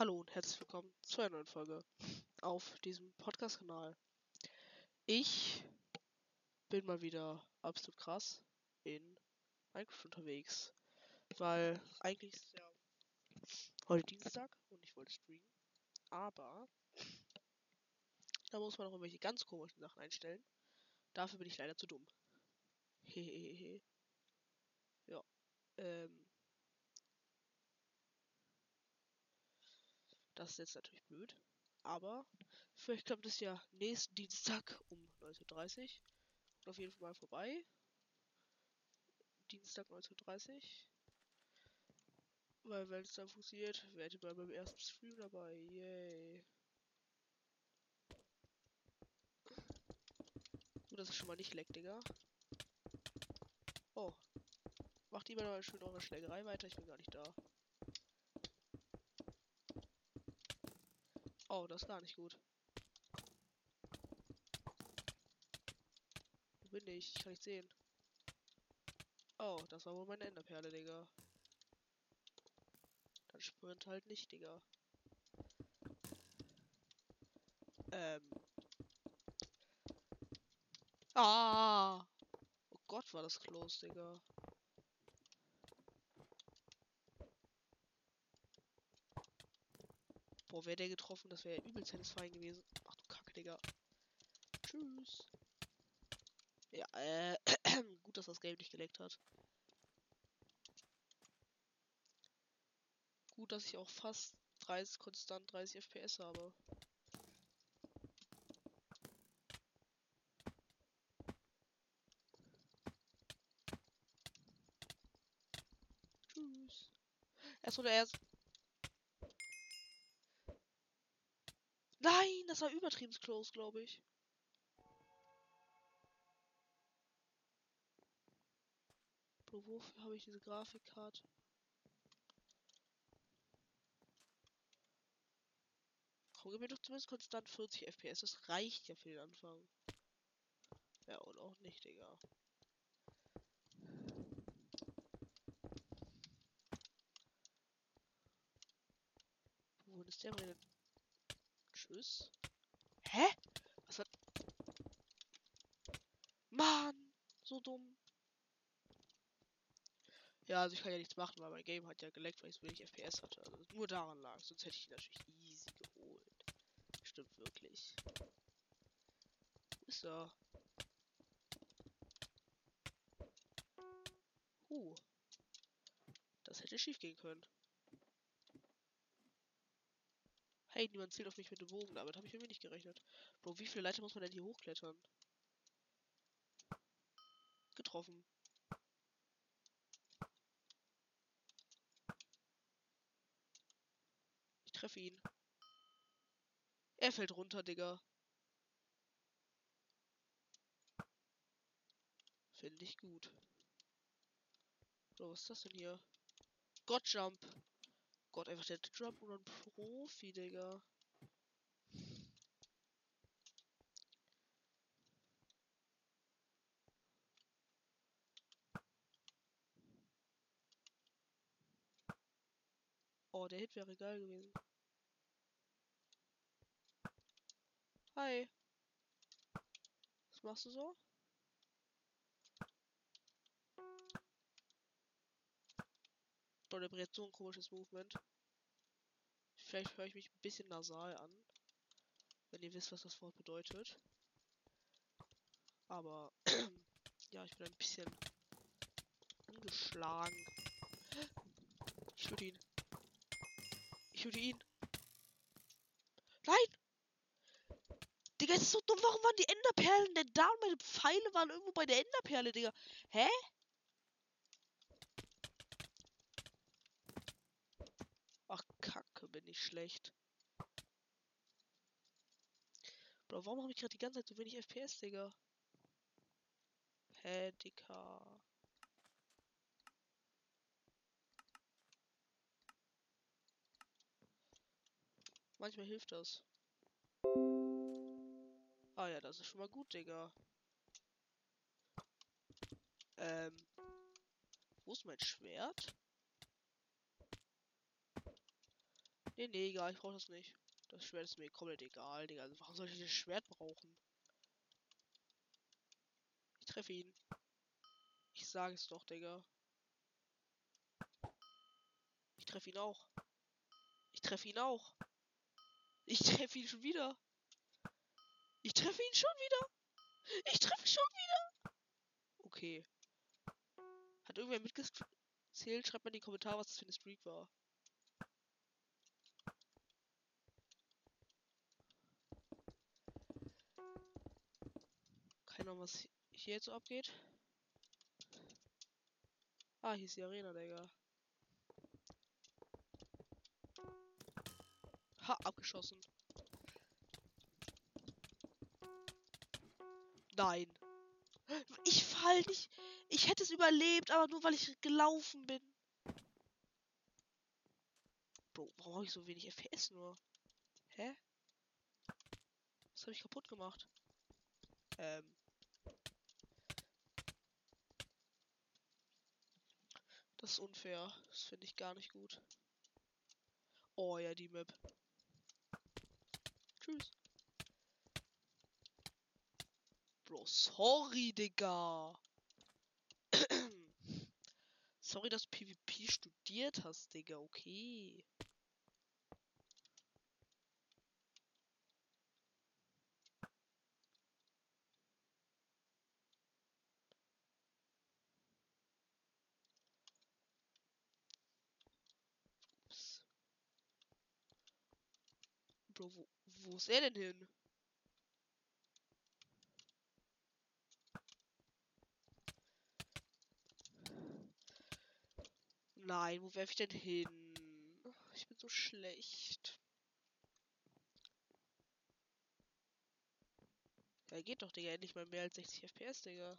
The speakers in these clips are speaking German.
Hallo und herzlich willkommen zu einer neuen Folge auf diesem Podcast-Kanal. Ich bin mal wieder absolut krass in Minecraft unterwegs, weil eigentlich ist ja heute Dienstag und ich wollte streamen, aber da muss man noch irgendwelche ganz komischen Sachen einstellen. Dafür bin ich leider zu dumm. Hehehe. ja. Ähm. Das ist jetzt natürlich blöd. Aber vielleicht klappt es ja nächsten Dienstag um 19.30 Uhr. Und auf jeden Fall mal vorbei. Dienstag 19.30 Uhr. Weil wenn es dann funktioniert, werde ich mal beim ersten Stream dabei. Yay. Gut, das ist schon mal nicht leck, Digga. Oh. Macht lieber mal schön eure Schlägerei weiter, ich bin gar nicht da. Oh, das ist gar nicht gut. Wo bin ich? Ich kann nicht sehen. Oh, das war wohl meine Enderperle, Digga. Dann sprint halt nicht, Digga. Ähm. Ah! Oh Gott, war das close, Digga. Boah, wäre der getroffen, das wäre übel satisfying gewesen. Ach du Kacke, Digga. Tschüss. Ja, äh, gut, dass das Game nicht geleckt hat. Gut, dass ich auch fast 30, konstant 30 FPS habe. Tschüss. Erst oder erst. Nein, das war übertrieben close, glaube ich. Bro, wofür habe ich diese Grafikkarte? Komm, mir doch zumindest konstant 40 FPS. Das reicht ja für den Anfang. Ja, und auch nicht, Digga. Wo ist der meine? Tschüss. Hä? Was hat. Mann! So dumm. Ja, also ich kann ja nichts machen, weil mein Game hat ja geleckt, weil ich so wenig FPS hatte. Also nur daran lag. Sonst hätte ich ihn natürlich easy geholt. Stimmt wirklich. Ist er? Huh. Das hätte schief gehen können. Hey, niemand zählt auf mich mit dem Bogen. Damit habe ich irgendwie nicht gerechnet. Bro, wie viele Leiter muss man denn hier hochklettern? Getroffen. Ich treffe ihn. Er fällt runter, Digga. Finde ich gut. Bro, was ist das denn hier? God Jump. Gott, einfach der Jump und ein Profi, Digga. Oh, der Hit wäre geil gewesen. Hi. Was machst du so? Der brät so ein komisches Movement. Vielleicht höre ich mich ein bisschen nasal an. Wenn ihr wisst, was das Wort bedeutet. Aber ja, ich bin ein bisschen angeschlagen. Ich töte ihn. Ich töte ihn. Nein! Digga, es ist so dumm. Warum waren die Enderperlen denn da und meine Pfeile waren irgendwo bei der Enderperle, Digga? Hä? Ach, Kacke, bin ich schlecht. Bro, warum habe ich gerade die ganze Zeit so wenig FPS, Digga? Hä, Digga. Manchmal hilft das. Ah ja, das ist schon mal gut, Digga. Ähm. Wo ist mein Schwert? Nee, nee, egal, ich brauche das nicht. Das Schwert ist mir komplett egal, Digga. Also warum soll ich das Schwert brauchen? Ich treffe ihn. Ich sage es doch, Digga. Ich treffe ihn auch. Ich treffe ihn auch. Ich treffe ihn schon wieder. Ich treffe ihn schon wieder. Ich treffe schon wieder. Okay. Hat irgendwer mitgezählt? Schreibt mal in die Kommentare, was das für eine Streak war. Keine Ahnung, was hier jetzt so abgeht. Ah, hier ist die Arena, Digga. Ha, abgeschossen. Nein. Ich fall nicht. Ich hätte es überlebt, aber nur weil ich gelaufen bin. Bro, warum habe ich so wenig FPS nur? Hä? Was habe ich kaputt gemacht? Ähm. Das ist unfair. Das finde ich gar nicht gut. Oh ja, die Map. Tschüss. Bro, sorry, Digga. sorry, dass du PvP studiert hast, Digga. Okay. Bro, wo, wo ist er denn hin? Nein, wo werfe ich denn hin? Ich bin so schlecht. Ja, geht doch, Digga. Endlich mal mehr als 60 FPS, Digga.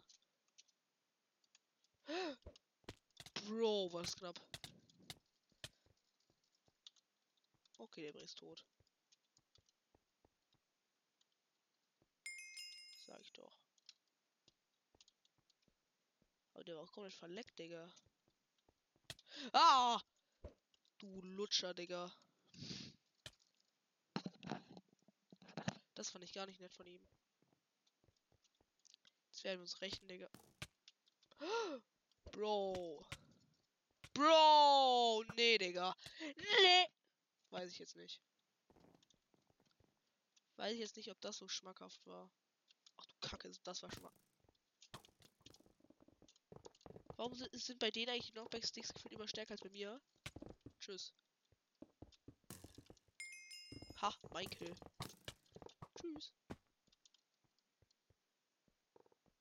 Bro, was knapp. Okay, der Bray ist tot. Sag ich doch. Aber der war auch komplett verleckt, Digga. Ah! Du Lutscher, Digga. Das fand ich gar nicht nett von ihm. Jetzt werden wir uns rächen, Digga. Bro. Bro! Nee, Digga. Nee! Weiß ich jetzt nicht. Weiß ich jetzt nicht, ob das so schmackhaft war. Ach du Kacke, das war schmack. Warum sind, sind bei denen eigentlich die Knockback-Sticks gefühlt immer stärker als bei mir? Tschüss. Ha, Kill. Tschüss.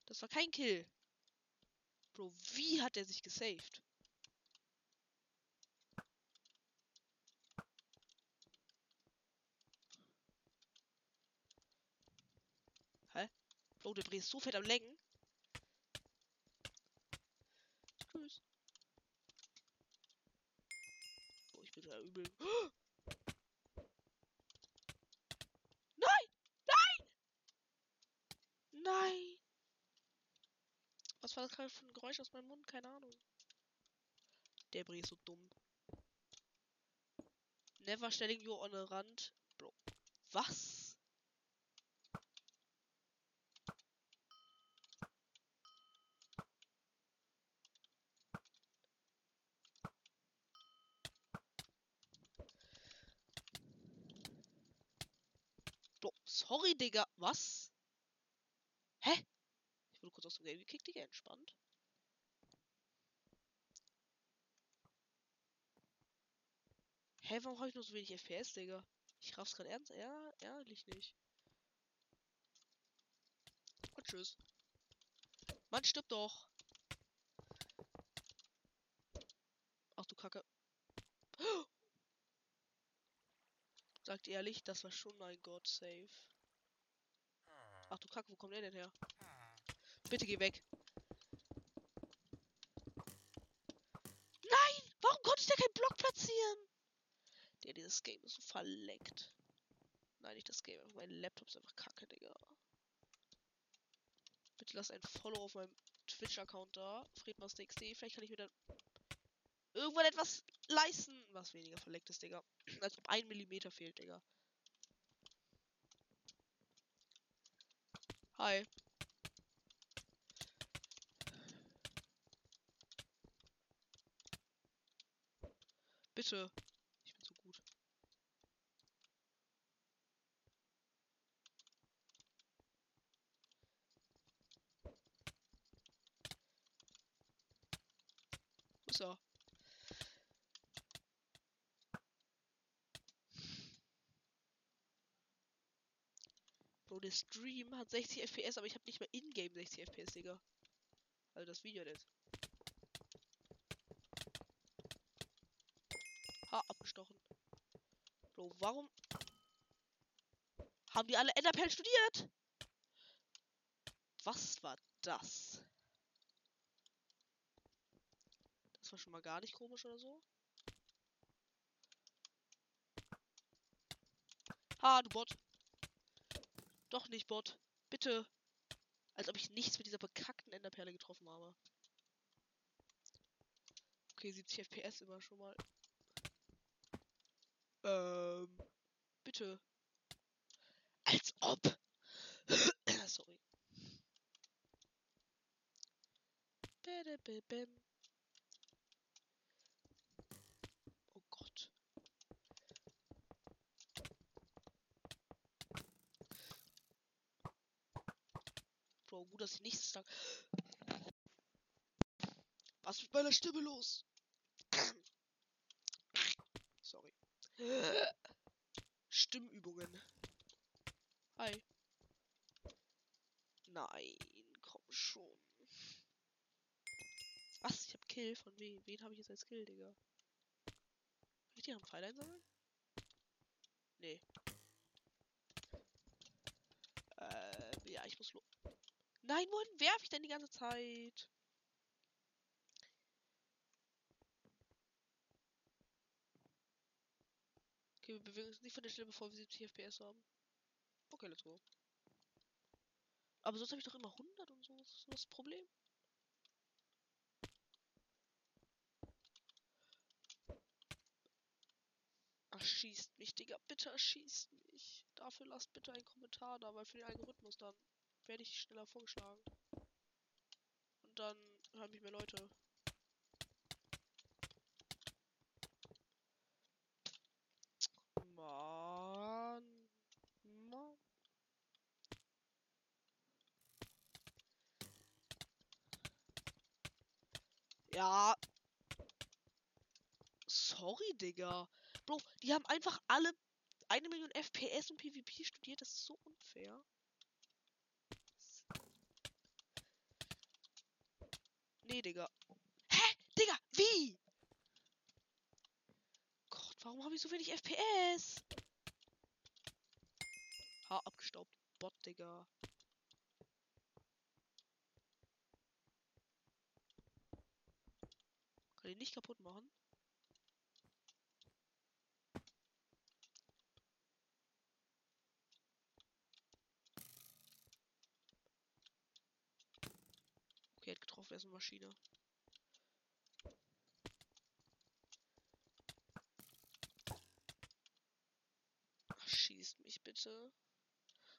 Das war kein Kill. Bro, wie hat er sich gesaved? Hä? Bro, der Brie ist so fett am Lenken. Tschüss. Oh, ich bin da übel. Nein! Nein! Nein! Was war das gerade für ein Geräusch aus meinem Mund? Keine Ahnung. Der Brie ist so dumm. Never stelling you on a rand. Bro. Was? Bro, sorry, Digga. Was? Hä? Ich gekickt, Digga. Entspannt. Hä, warum habe ich nur so wenig FPS, Digga? Ich raff's gerade ernst. Ja, ehrlich nicht. Und tschüss. Mann, stirb doch. Ach du Kacke. Sagt ehrlich, das war schon ein God Save. Ach du Kacke, wo kommt er denn her? Bitte geh weg. Nein! Warum konnte ich da keinen Block platzieren? Der, dieses Game ist so verleckt. Nein, nicht das Game. Mein Laptop ist einfach kacke, Digga. Bitte lass ein Follow auf meinem Twitch-Account da. Friedmaster.xd. Vielleicht kann ich mir dann irgendwann etwas leisten, was weniger verleckt ist, Digga. Als ob ein Millimeter fehlt, Digga. Hi. Bitte. Ich bin so gut. Er? Bro, der Stream hat 60 FPS, aber ich habe nicht mal in-game 60 FPS, Digga. Also das Video nicht. Ha, abgestochen. Bro, warum haben die alle Enderperlen studiert? Was war das? Das war schon mal gar nicht komisch oder so. Ha, du Bot. Doch nicht, Bot. Bitte. Als ob ich nichts mit dieser bekackten Enderperle getroffen habe. Okay, 70 FPS immer schon mal. Ähm. Bitte. Als ob. Sorry. Oh Gott. Bro, gut, dass ich nichts sag. Was ist mit meiner Stimme los? Sorry. Stimmübungen. Hi. Nein, komm schon. Was? Ich hab Kill von wem? Wen habe ich jetzt als Kill, Digga? Kann ich die einen Pfeil einsammeln? Nee. Äh, ja, ich muss lo. Nein, wohin werfe ich denn die ganze Zeit? Okay, wir bewegen uns nicht von der Stelle, bevor wir 70 FPS haben. Okay, let's go. Aber sonst habe ich doch immer 100 und so. Was ist das Problem? Erschießt mich, Digga. Bitte erschießt mich. Dafür lasst bitte einen Kommentar da, weil für den Algorithmus dann werde ich schneller vorgeschlagen. Und dann hören mich mehr Leute. Mann. Mann. Ja. Sorry, Digga. Bro, die haben einfach alle eine Million FPS und PvP studiert. Das ist so unfair. Nee, Digga. Hä? Digga, wie? Gott, warum habe ich so wenig FPS? Ha, abgestaubt. Bot, Digga. Ich nicht kaputt machen? Okay, hat getroffen, er ist eine Maschine. Schießt mich bitte.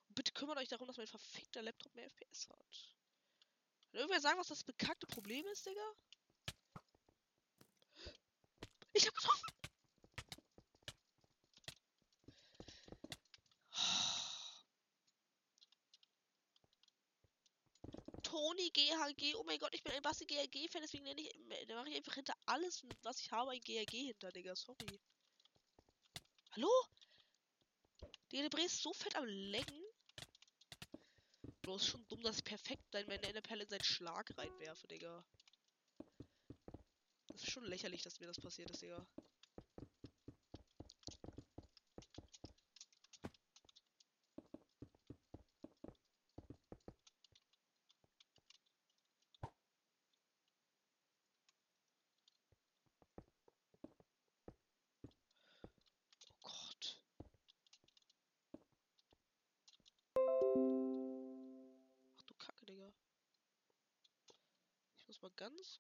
Und bitte kümmert euch darum, dass mein verfickter Laptop mehr FPS hat. Kann irgendwer sagen, was das bekackte Problem ist, Digga? Ich hab getroffen! Tony GHG, oh mein Gott, ich bin ein Basti GHG-Fan, deswegen nenne ich, da mache ich einfach hinter alles, was ich habe, ein GHG hinter, Digga, sorry. Hallo? Digga, der Bre ist so fett am Lecken. Bloß schon dumm, dass ich perfekt meine Enderperle in seinen Schlag reinwerfe, Digga. Schon lächerlich, dass mir das passiert ist, Digga.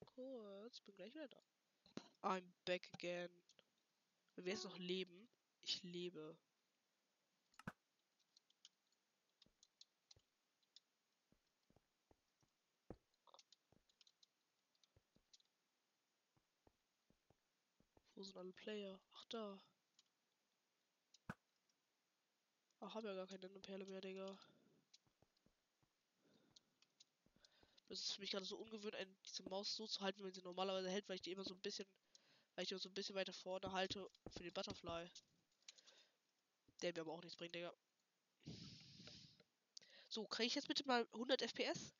Kurz. Bin gleich wieder da. I'm back again. Wir jetzt noch leben. Ich lebe. Wo sind alle Player? Ach, da. Ach, hab ja gar keine Perle mehr, Digga. Das ist für mich gerade so ungewöhnt, eine, diese Maus so zu halten, wie man sie normalerweise hält, weil ich die immer so ein bisschen, weil ich die so ein bisschen weiter vorne halte für den Butterfly. Der mir aber auch nichts bringt, Digga. So, kriege ich jetzt bitte mal 100 FPS?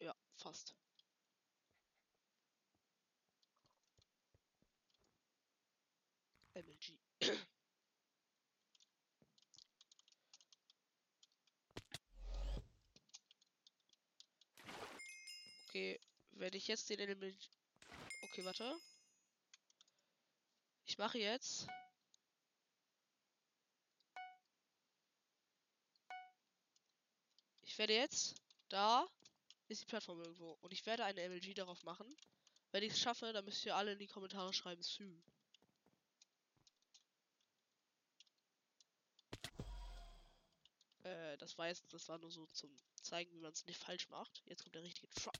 Ja, fast. MLG. Okay, wenn ich jetzt den MLG... Okay, warte. Ich mache jetzt... Ich werde jetzt... Da ist die Plattform irgendwo. Und ich werde eine MLG darauf machen. Wenn ich es schaffe, dann müsst ihr alle in die Kommentare schreiben, Sü. Äh, das war jetzt, das war nur so zum zeigen, wie man es nicht falsch macht. Jetzt kommt der richtige Try.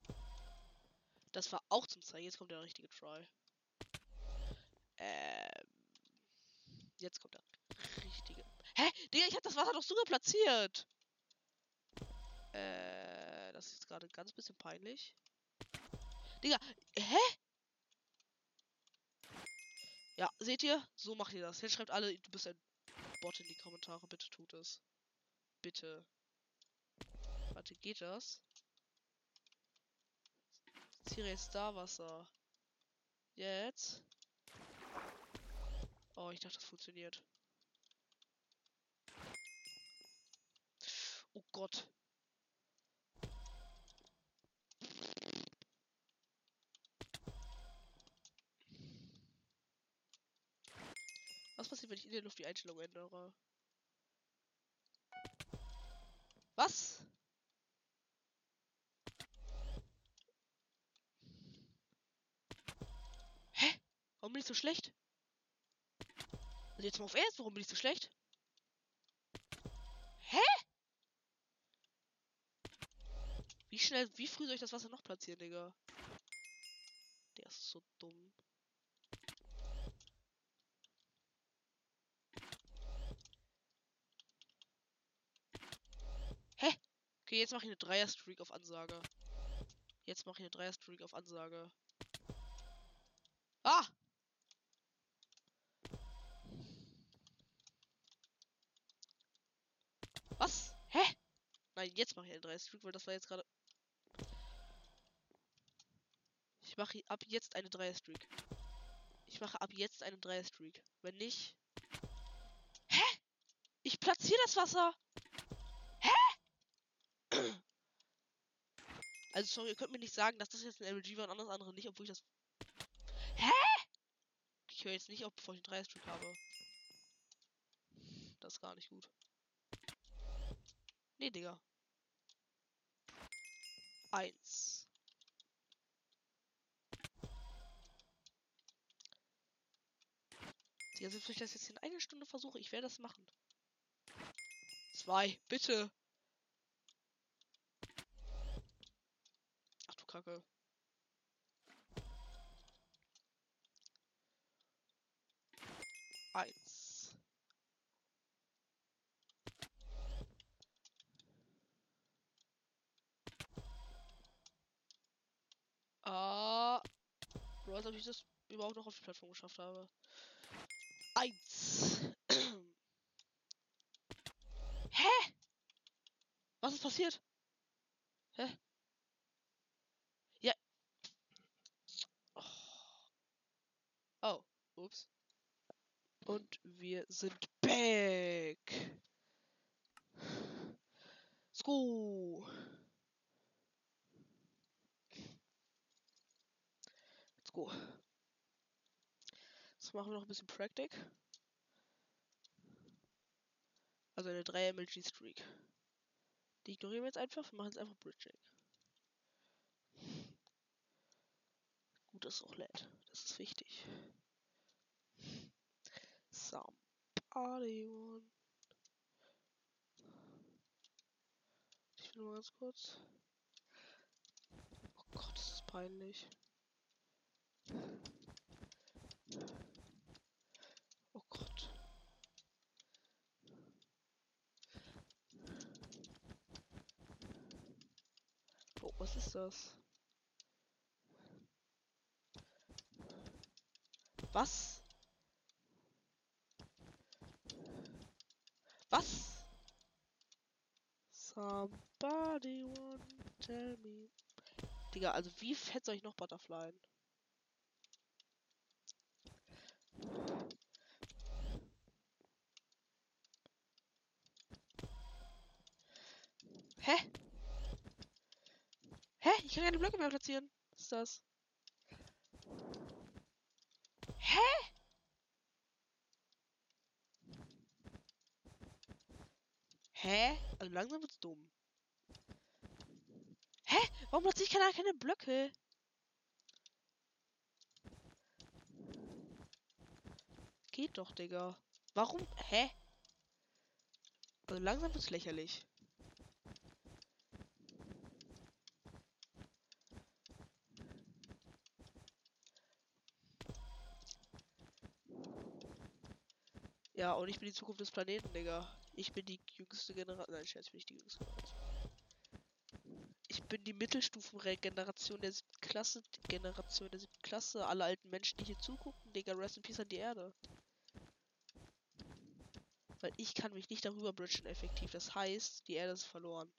Das war auch zum zeigen, jetzt kommt der richtige Try. Ähm, jetzt kommt der richtige. Hä? Digga, ich hab das Wasser doch sogar platziert. Äh, das ist gerade ganz bisschen peinlich. Digga, hä? Ja, seht ihr? So macht ihr das. Jetzt schreibt alle, du bist ein Bot in die Kommentare. Bitte tut es. Bitte. Warte, geht das? Ziehe jetzt da Wasser. Jetzt. Oh, ich dachte, das funktioniert. Oh Gott. Was passiert, wenn ich in der Luft die Einstellung ändere? Was? Hä? Warum bin ich so schlecht? Also jetzt mal auf Ernst, warum bin ich so schlecht? Hä? Wie schnell, wie früh soll ich das Wasser noch platzieren, Digga? Der ist so dumm. Okay, jetzt mache ich eine Dreier-Streak auf Ansage. Jetzt mache ich eine Dreier-Streak auf Ansage. Ah! Was? Hä? Nein, jetzt mache ich eine Dreier-Streak, weil das war jetzt gerade... Ich mache ab jetzt eine Dreier-Streak. Ich mache ab jetzt eine Dreier-Streak. Wenn nicht... Hä? Ich platziere das Wasser! Also sorry, ihr könnt mir nicht sagen, dass das jetzt ein LG war und alles andere nicht, obwohl ich das. Hä? Ich höre jetzt nicht auf, bevor ich einen 3 Stück habe. Das ist gar nicht gut. Nee, Digga. Eins. Ja, selbst wenn ich das jetzt in einer Stunde versuche, ich werde das machen. Zwei, bitte. Kacke. Eins. Ah. Als ob ich das überhaupt noch auf die Plattform geschafft habe. Eins. Hä? Was ist passiert? Hä? Oh, ups. Und wir sind back. Let's go. Let's go. Jetzt machen wir noch ein bisschen Praktik. Also eine 3 MLG Streak. Die ignorieren wir jetzt einfach. Wir machen jetzt einfach Bridging. Gut, dass es auch lädt. Das ist wichtig. Somebody one. Ich will nur ganz kurz. Oh Gott, das ist peinlich. Oh Gott. Oh, was ist das? Was? Was? Somebody want tell me. Digga, also wie fett soll ich noch Butterfly? Hä? Hä? Ich kann keine Blöcke mehr platzieren. Was ist das? Hä? Hä? Also langsam wird's dumm. Hä? Warum platziere ich keine, keine Blöcke? Geht doch, Digga. Warum? Hä? Also langsam wird's lächerlich. Ja, und ich bin die Zukunft des Planeten, Digga. Ich bin die jüngste Generation. Nein, Scherz, bin ich die jüngste Generation. Ich bin die Mittelstufengeneration der siebten Klasse. Generation der siebten Klasse. Alle alten Menschen, die hier zugucken, Digga, rest in peace an die Erde. Weil ich kann mich nicht darüber bridgen effektiv. Das heißt, die Erde ist verloren.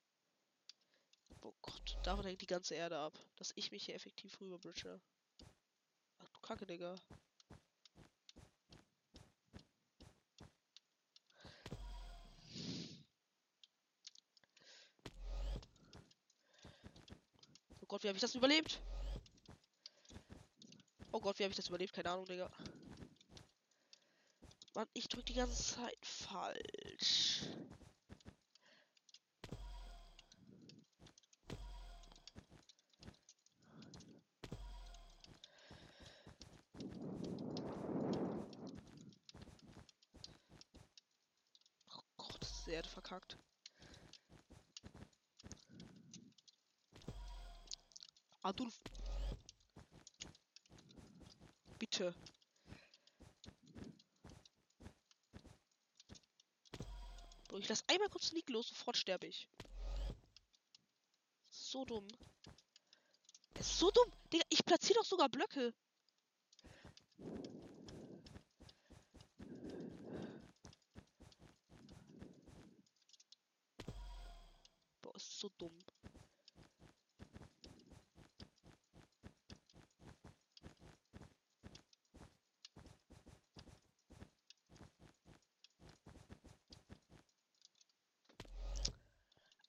Oh Gott, davon hängt die ganze Erde ab. Dass ich mich hier effektiv rüber bridge. Ach du Kacke, Digga. Gott, wie habe ich das überlebt? Oh Gott, wie habe ich das überlebt? Keine Ahnung, Digga. Mann, ich drück die ganze Zeit falsch. Oh Gott, das ist die Erde verkackt. Adolf. Bitte. Lass einmal kurz Sneak los, sofort sterbe ich. So dumm. So dumm. Digga, ich platziere doch sogar Blöcke. Boah, ist so dumm.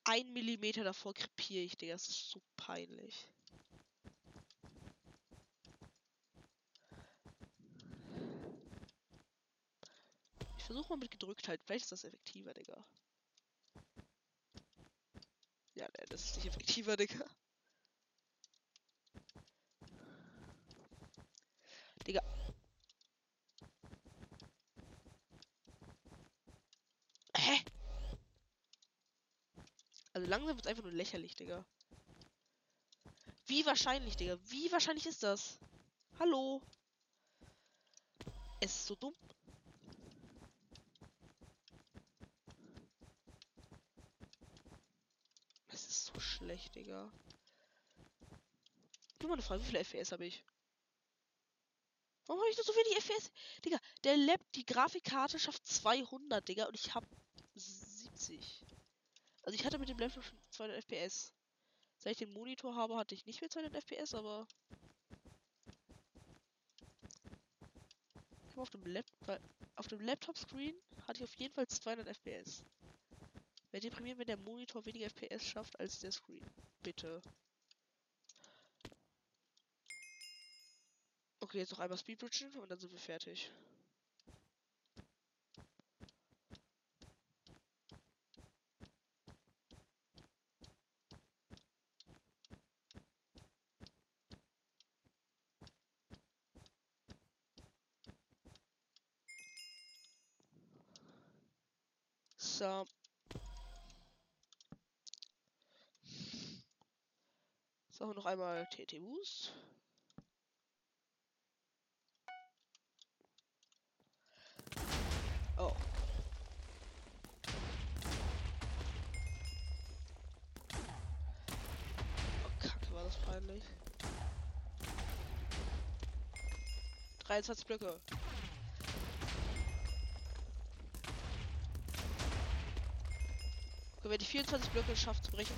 Ein Millimeter davor krepiere ich, Digga. Das ist so peinlich. Ich versuche mal mit Gedrücktheit. Vielleicht ist das effektiver, Digga. Ja, ne, das ist nicht effektiver, Digga. Digga. Hä? Also langsam wird es einfach nur lächerlich, Digga. Wie wahrscheinlich, Digga? Wie wahrscheinlich ist das? Hallo? Es ist so dumm. Es ist so schlecht, Digga. Nur mal eine Frage, wie viele FPS habe ich? Warum habe ich nur so wenig FPS? Digga, der Lab, die Grafikkarte schafft 200, Digga, und ich habe 70. Also ich hatte mit dem Laptop schon 200 FPS. Seit ich den Monitor habe, hatte ich nicht mehr 200 FPS, aber... Auf dem. Auf dem Laptop-Screen hatte ich auf jeden Fall 200 FPS. Wäre deprimiert, wenn der Monitor weniger FPS schafft als der Screen. Bitte. Okay, jetzt noch einmal Speedbridgen und dann sind wir fertig. So. So, noch einmal TT Boost. Oh. Oh, Kacke, war das peinlich. 23 Blöcke. Okay, wenn die 24 Blöcke schafft zu brechen,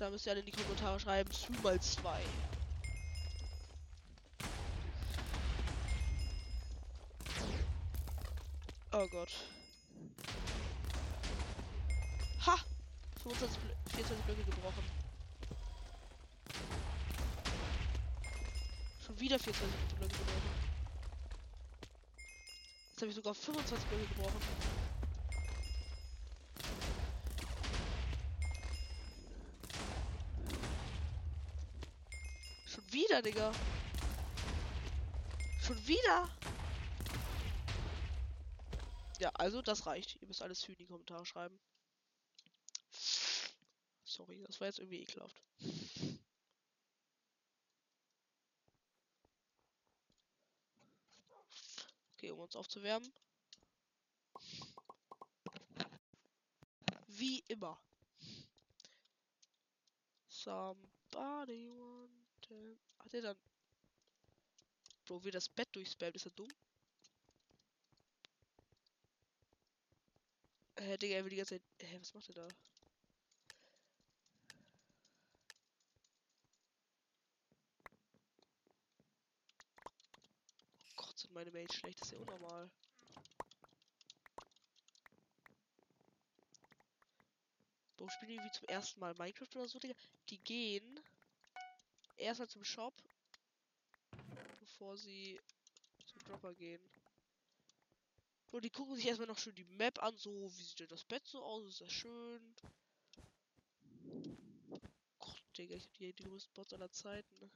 da müsst ihr alle in die Kommentare schreiben, zu mal 2. Oh Gott. Ha! 25, Blö 24 Blöcke gebrochen. Schon wieder 24 Blöcke gebrochen. Jetzt habe ich sogar 25 Blöcke gebrochen. Wieder, Digga. Schon wieder. Ja, also das reicht. Ihr müsst alles für die Kommentare schreiben. Sorry, das war jetzt irgendwie ekelhaft. Okay, um uns aufzuwärmen. Wie immer. Somebody want to... Hat er dann... Bro, wie das Bett durchspammt, ist er dumm? Hä, Digga, er will die ganze Zeit... Hä, was macht er da? Oh Gott, sind meine Mails schlecht, das ist ja unnormal. Bro, spielen die irgendwie zum ersten Mal Minecraft oder so, Digga? Die gehen erstmal zum Shop, bevor sie zum Dropper gehen. Bro, die gucken sich erstmal noch schön die Map an, so, wie sieht denn das Bett so aus? Ist das schön? Gott, Digga, ich hab hier die größten Bots aller Zeiten. ne?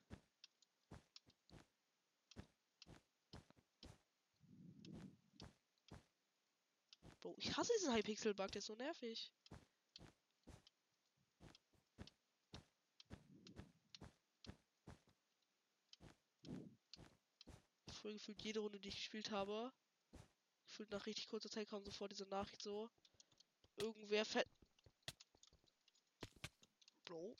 Bro, ich hasse diesen Hypixel-Bug, der ist so nervig. Früher gefühlt jede Runde, die ich gespielt habe, gefühlt nach richtig kurzer Zeit kam sofort diese Nachricht so. Irgendwer fällt. Bro.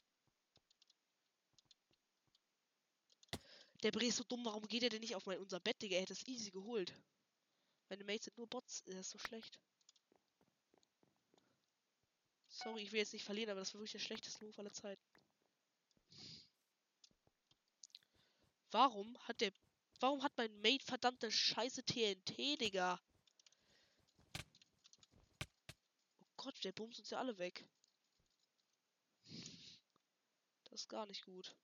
Der Bre ist so dumm, warum geht er denn nicht auf mein unser Bett, Digga? Er hätte es easy geholt. Meine Mates sind nur Bots, er ist so schlecht. Sorry, ich will jetzt nicht verlieren, aber das war wirklich der schlechteste Move aller Zeiten. Warum hat der. Warum hat mein Mate verdammte Scheiße TNT, Digga? Oh Gott, der bumst uns ja alle weg. Das ist gar nicht gut.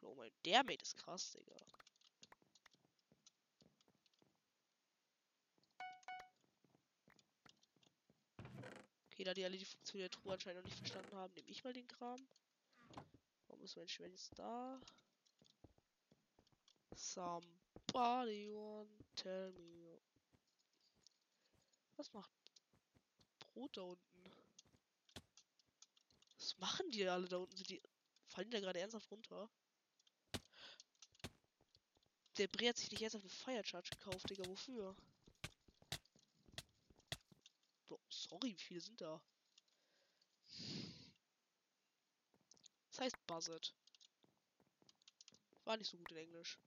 Oh mein, der Mate ist krass, Digga. Okay, da die alle die Funktion der Truhe anscheinend noch nicht verstanden haben, nehme ich mal den Kram. Warum ist mein Schwert jetzt da? Somebody want tell me. Was macht Brot da unten? Was machen die alle da unten? Sind die. Fallen die da gerade ernsthaft runter? Der Bre hat sich nicht ernsthaft eine Fire Charge gekauft, Digga. Wofür? Bro, sorry, wie viele sind da? Das heißt Buzzard. War nicht so gut in Englisch.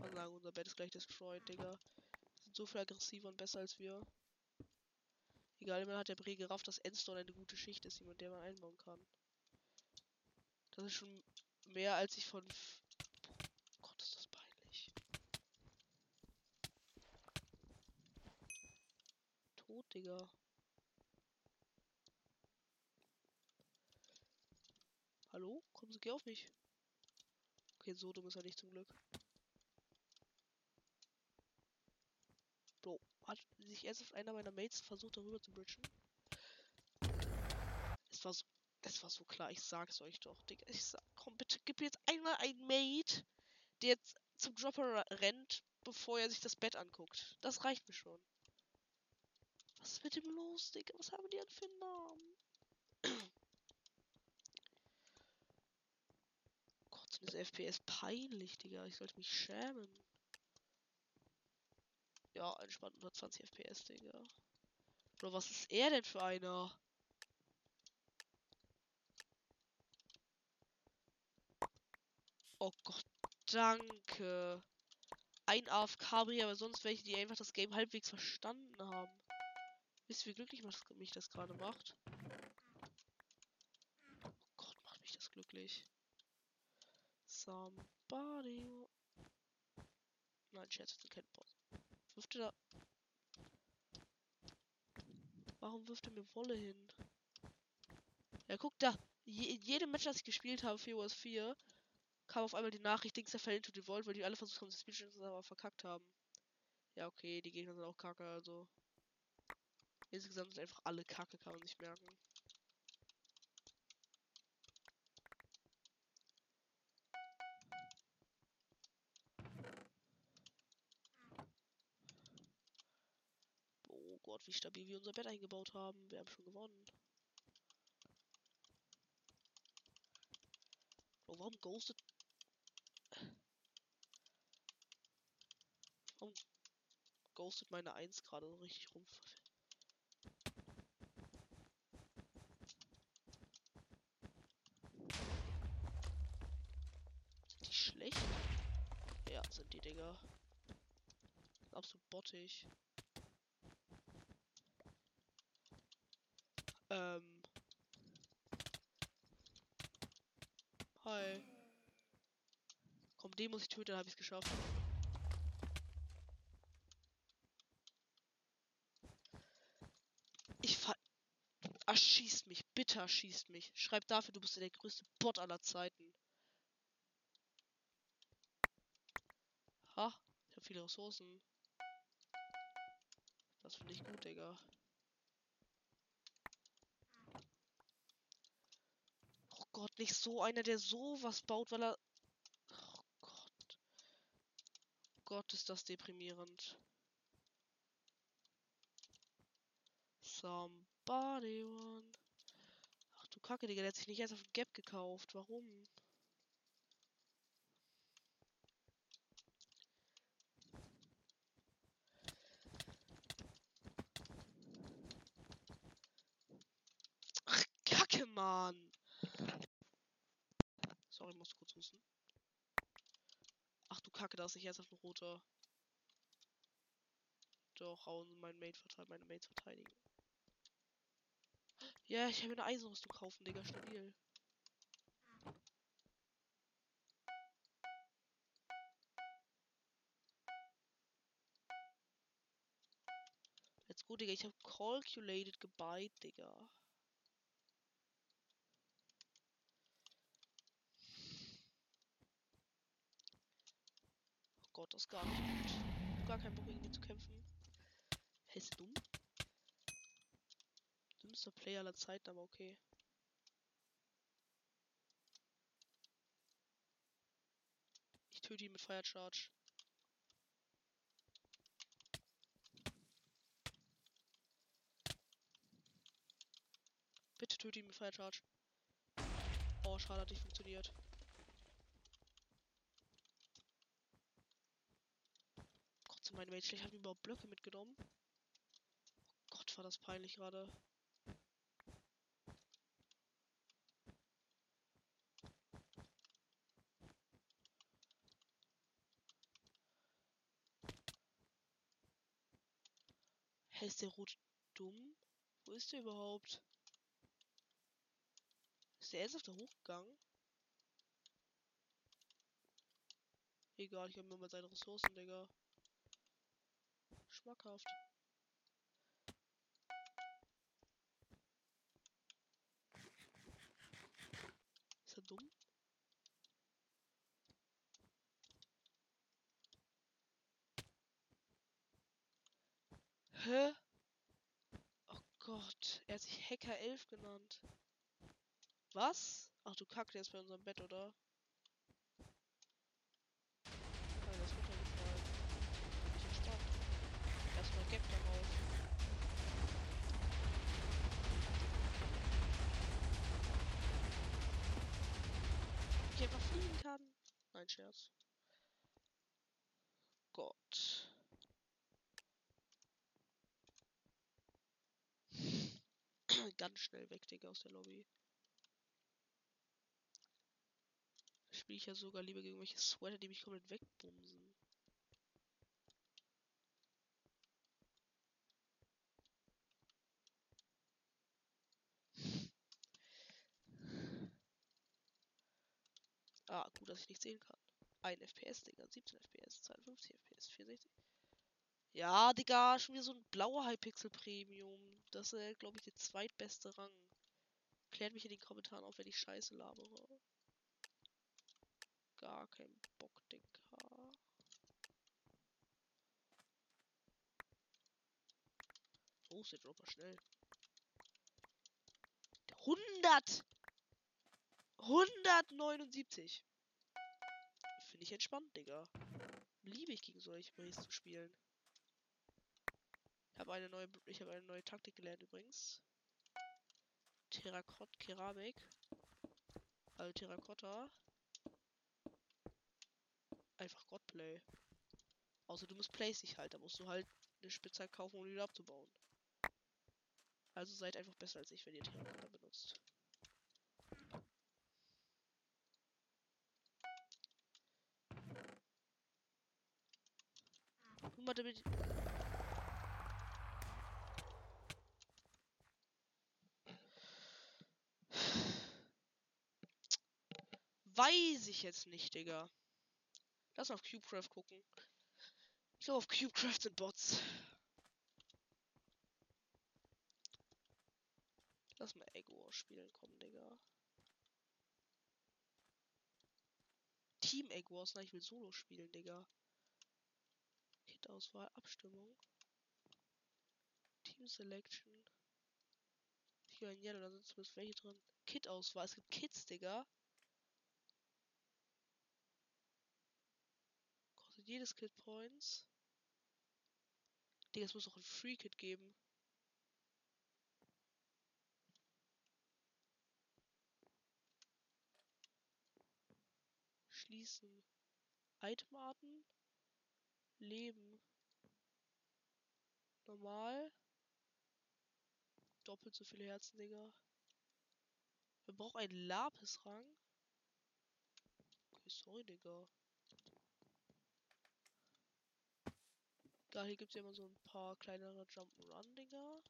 Von sagen, unser Bett ist gleich destroyed, Digga. Sind so viel aggressiver und besser als wir. Egal, man hat der Bre gerafft, dass Endstone eine gute Schicht ist, die man der man einbauen kann. Das ist schon mehr als ich von. F- Gott, ist das peinlich. Tot, Digga. Hallo? Kommen Sie, geh auf mich. Okay, so dumm ist er nicht zum Glück. Bro, hat sich ernsthaft einer meiner Mates versucht, darüber zu bridgen? Es war so, es war so klar, ich sag's euch doch, Digga. Ich sag, komm bitte, gib mir jetzt einmal ein Mate, der jetzt zum Dropper rennt, bevor er sich das Bett anguckt. Das reicht mir schon. Was ist mit dem los, Digga? Was haben die denn für einen Namen? Gott, sind diese FPS peinlich, Digga. Ich sollte mich schämen. Ja, entspannt 120 FPS, Digga. Oder was ist er denn für einer? Oh Gott, danke. Ein AFK, aber sonst welche, die einfach das Game halbwegs verstanden haben. Wisst ihr, wie glücklich mich das gerade macht? Oh Gott, macht mich das glücklich. Somebody. Nein, Scherz, das ist kein Boss. Wirft er da. Warum wirft er mir Wolle hin? Ja, guck da. Je, in jedem Match, das ich gespielt habe, 4 vs 4, kam auf einmal die Nachricht, Dings der Fell into the Vault, weil die alle versucht haben, das Spiel aber verkackt haben. Ja, okay, die Gegner sind auch kacke, also. Insgesamt sind einfach alle kacke, kann man sich merken. Wie wir unser Bett eingebaut haben. Wir haben schon gewonnen. Oh, warum ghostet Warum ghostet meine 1 gerade so richtig rum? Sind die schlecht? Ja, sind die Digga. Absolut bottig. Ähm. Hi. Komm, den muss ich töten, habe ich es geschafft. Erschießt mich, bitte erschießt mich. Schreib dafür, du bist der größte Bot aller Zeiten. Ha, ich habe viele Ressourcen. Das finde ich gut, Digga. Oh Gott, nicht so einer, der sowas baut, weil er. Oh Gott. Gott, ist das deprimierend. Some Body One. Ach du Kacke, Digga, der hat sich nicht erst auf Gap gekauft. Warum? Ach, Kacke, Mann. Sorry, musst kurz husten. Ach du Kacke, da ist nicht erst auf ein roter. Doch, hauen mein verteidigen, meine Mates verteidigen. Ja, ich habe eine Eisenrüstung kaufen, Digga, stabil. Let's go, Digga. Ich habe calculated gebyte, Digga. Gott, das gar nicht gut. Gar kein Bock, gegen ihn zu kämpfen. Hey, ist dumm? Dümmster Player aller Zeiten, aber okay. Ich töte ihn mit Fire Charge. Bitte töte ihn mit Fire Charge. Oh, schade, hat nicht funktioniert. Gott, sind meine Mates Ich habe überhaupt Blöcke mitgenommen. Oh Gott, war das peinlich gerade. Hä, ist der Rot dumm? Wo ist der überhaupt? Ist der ernsthaft da hochgegangen? Egal, ich habe nur mal seine Ressourcen, Digga. Schmackhaft. Ist er dumm? Hä? Oh Gott, er hat sich Hacker 11 genannt. Was? Ach du Kack, der ist bei unserem Bett, oder? Nein, Scherz. Gott. Ganz schnell weg, Digga, aus der Lobby. Spiele ich ja sogar lieber gegen welche Sweater, die mich komplett wegbumsen. Ah, gut, dass ich nicht sehen kann. 1 FPS, Digga. 17 FPS, 52 FPS, 64. Ja, Digga, schon wieder so ein blauer Hypixel Premium. Das ist, glaube ich, der zweitbeste Rang. Klärt mich in den Kommentaren auf, wenn ich Scheiße labere. Gar kein Bock, Digga. Oh, ist der Dropper schnell. 100! 179. Finde ich entspannt, Digga. Liebe ich gegen solche Brees zu spielen. Ich habe eine neue, ich habe eine neue Taktik gelernt übrigens. Terrakott Keramik. Also Terrakotta. Einfach Godplay. Außer du musst Place nicht halt, da musst du halt eine Spitzhacke kaufen, um wieder abzubauen. Also seid einfach besser als ich, wenn ihr Terrakotta benutzt. Mal damit. Weiß ich jetzt nicht, Digga. Lass mal auf CubeCraft gucken. Ich glaube, auf CubeCraft sind Bots. Lass mal Egg spielen kommen, Digga. Team Egg Wars, nein, ich will Solo spielen, Digga. Kit-Auswahl, Abstimmung. Team Selection. Hier ein Yellow, da sind zumindest welche drin. Kit-Auswahl, es gibt Kits, Digga. Kostet jedes Kit Points. Digga, es muss auch ein Free Kit geben. Schließen. Itemarten. Leben. Normal. Doppelt so viele Herzen, Digga. Wir brauchen einen Lapis-Rang. Okay, sorry, Digga. Da hier gibt es ja immer so ein paar kleinere Jump'n'Run, Digga.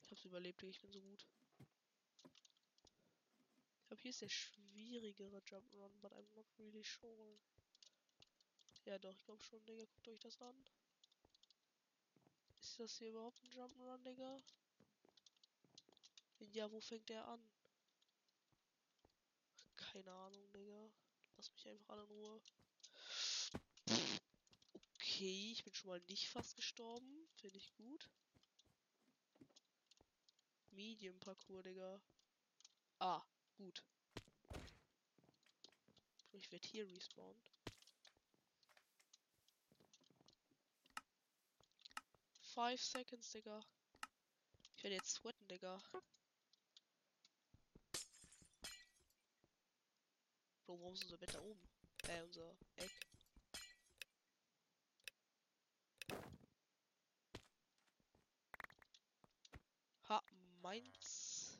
Ich hab's überlebt, ich bin so gut. Glaube, hier ist der schwierigere Jump'n'Run, but I'm not really sure. Ja doch, ich glaube schon, Digga. Guckt euch das an. Ist das hier überhaupt ein Jump'n'Run, Digga? Ja, wo fängt der an? Keine Ahnung, Digga. Lass mich einfach alle in Ruhe. Okay, ich bin schon mal nicht fast gestorben. Finde ich gut. Medium Parcours, Digga. Ah, gut. Ich werde hier respawnen. Five seconds, Digga. Ich werde jetzt sweaten, Digga. Bro, warum ist unser Bett da oben? Äh, unser Eck. Ha, meins.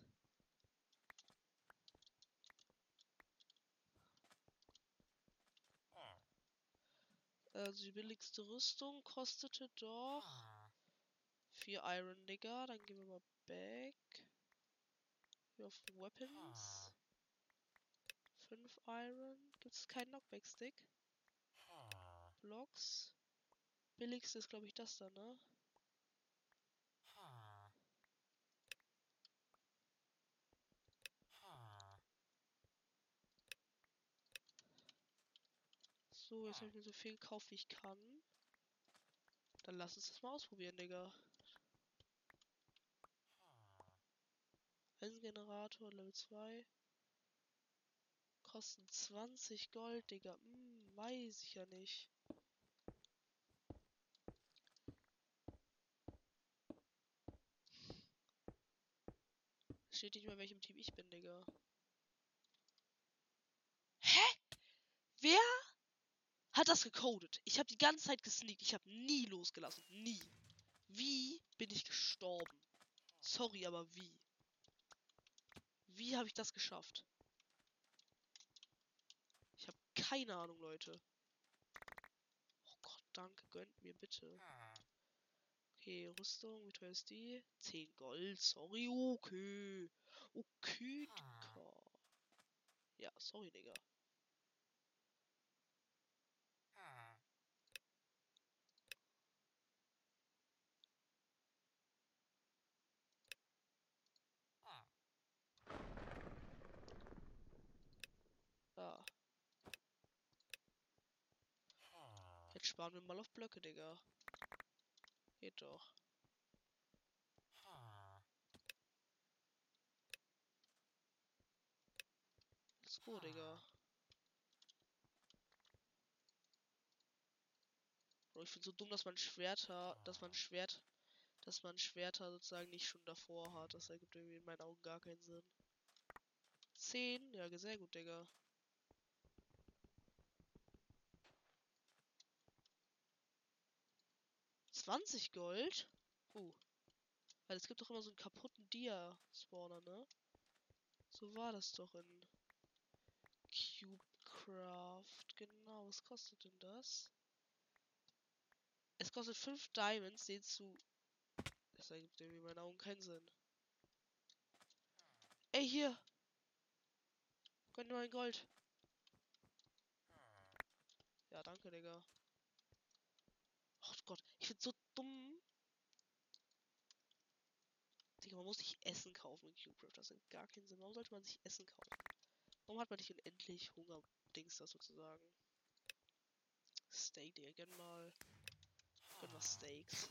Also die billigste Rüstung kostete doch 4 Iron, Digga. Dann gehen wir mal back. Hier auf Weapons. 5 Iron. Gibt es keinen Knockback-Stick? Blocks. Billigste ist, glaube ich, das da, ne? So, jetzt habe ich mir so viel gekauft, wie ich kann. Dann lass uns das mal ausprobieren, Digga. Eisengenerator, Level 2. Kosten 20 Gold, Digga. Hm, weiß ich ja nicht. Steht nicht mehr, welchem Team ich bin, Digga. Hä? Wer hat das gecodet? Ich habe die ganze Zeit gesneakt. Ich habe nie losgelassen. Nie. Wie bin ich gestorben? Sorry, aber wie? Wie habe ich das geschafft? Ich habe keine Ahnung, Leute. Oh Gott, danke. Gönnt mir bitte. Okay, Rüstung. Wie teuer ist die? 10 Gold. Sorry, okay. Okay, Digga. Ja, sorry, Digga. Da. Wir mal auf Blöcke, Digga. Geht doch. Let's go, Digga. Bro, ich finde so dumm, dass man Schwerter, dass man Schwert, dass man Schwerter sozusagen nicht schon davor hat. Das ergibt irgendwie in meinen Augen gar keinen Sinn. 10? Ja, sehr gut, Digga. Zwanzig Gold? Uh. Weil es gibt doch immer so einen kaputten Dia-Spawner, ne? So war das doch in Cubecraft. Genau, was kostet denn das? Es kostet 5 Diamonds, den zu. Das ergibt irgendwie in meinen Augen keinen Sinn. Ey, hier! Gönn nur ein Gold. Ja, danke, Digga. Gott, ich find's so dumm. Digga, man muss sich Essen kaufen in Cubecraft. Das hat gar keinen Sinn. Warum sollte man sich Essen kaufen? Warum hat man nicht unendlich Hunger? Dings das sozusagen. Steak, Digga, gönn mal. Gönn mal Steaks.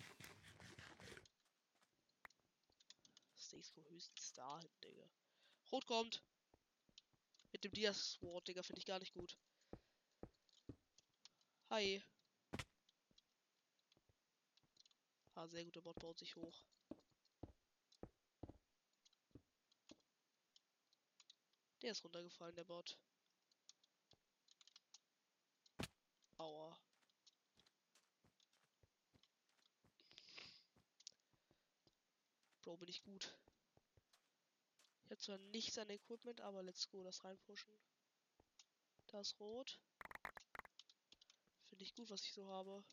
Steaks kommen höchstens dahin, Digga. Rot kommt! Mit dem Dias Sword, Digga, finde ich gar nicht gut. Hi. Ah, sehr gut, der Bot baut sich hoch. Der ist runtergefallen, der Bot. Aua. Bro, bin ich gut. Ich habe zwar nichts an Equipment, aber let's go, das reinpushen. Da ist rot. Finde ich gut, was ich so habe.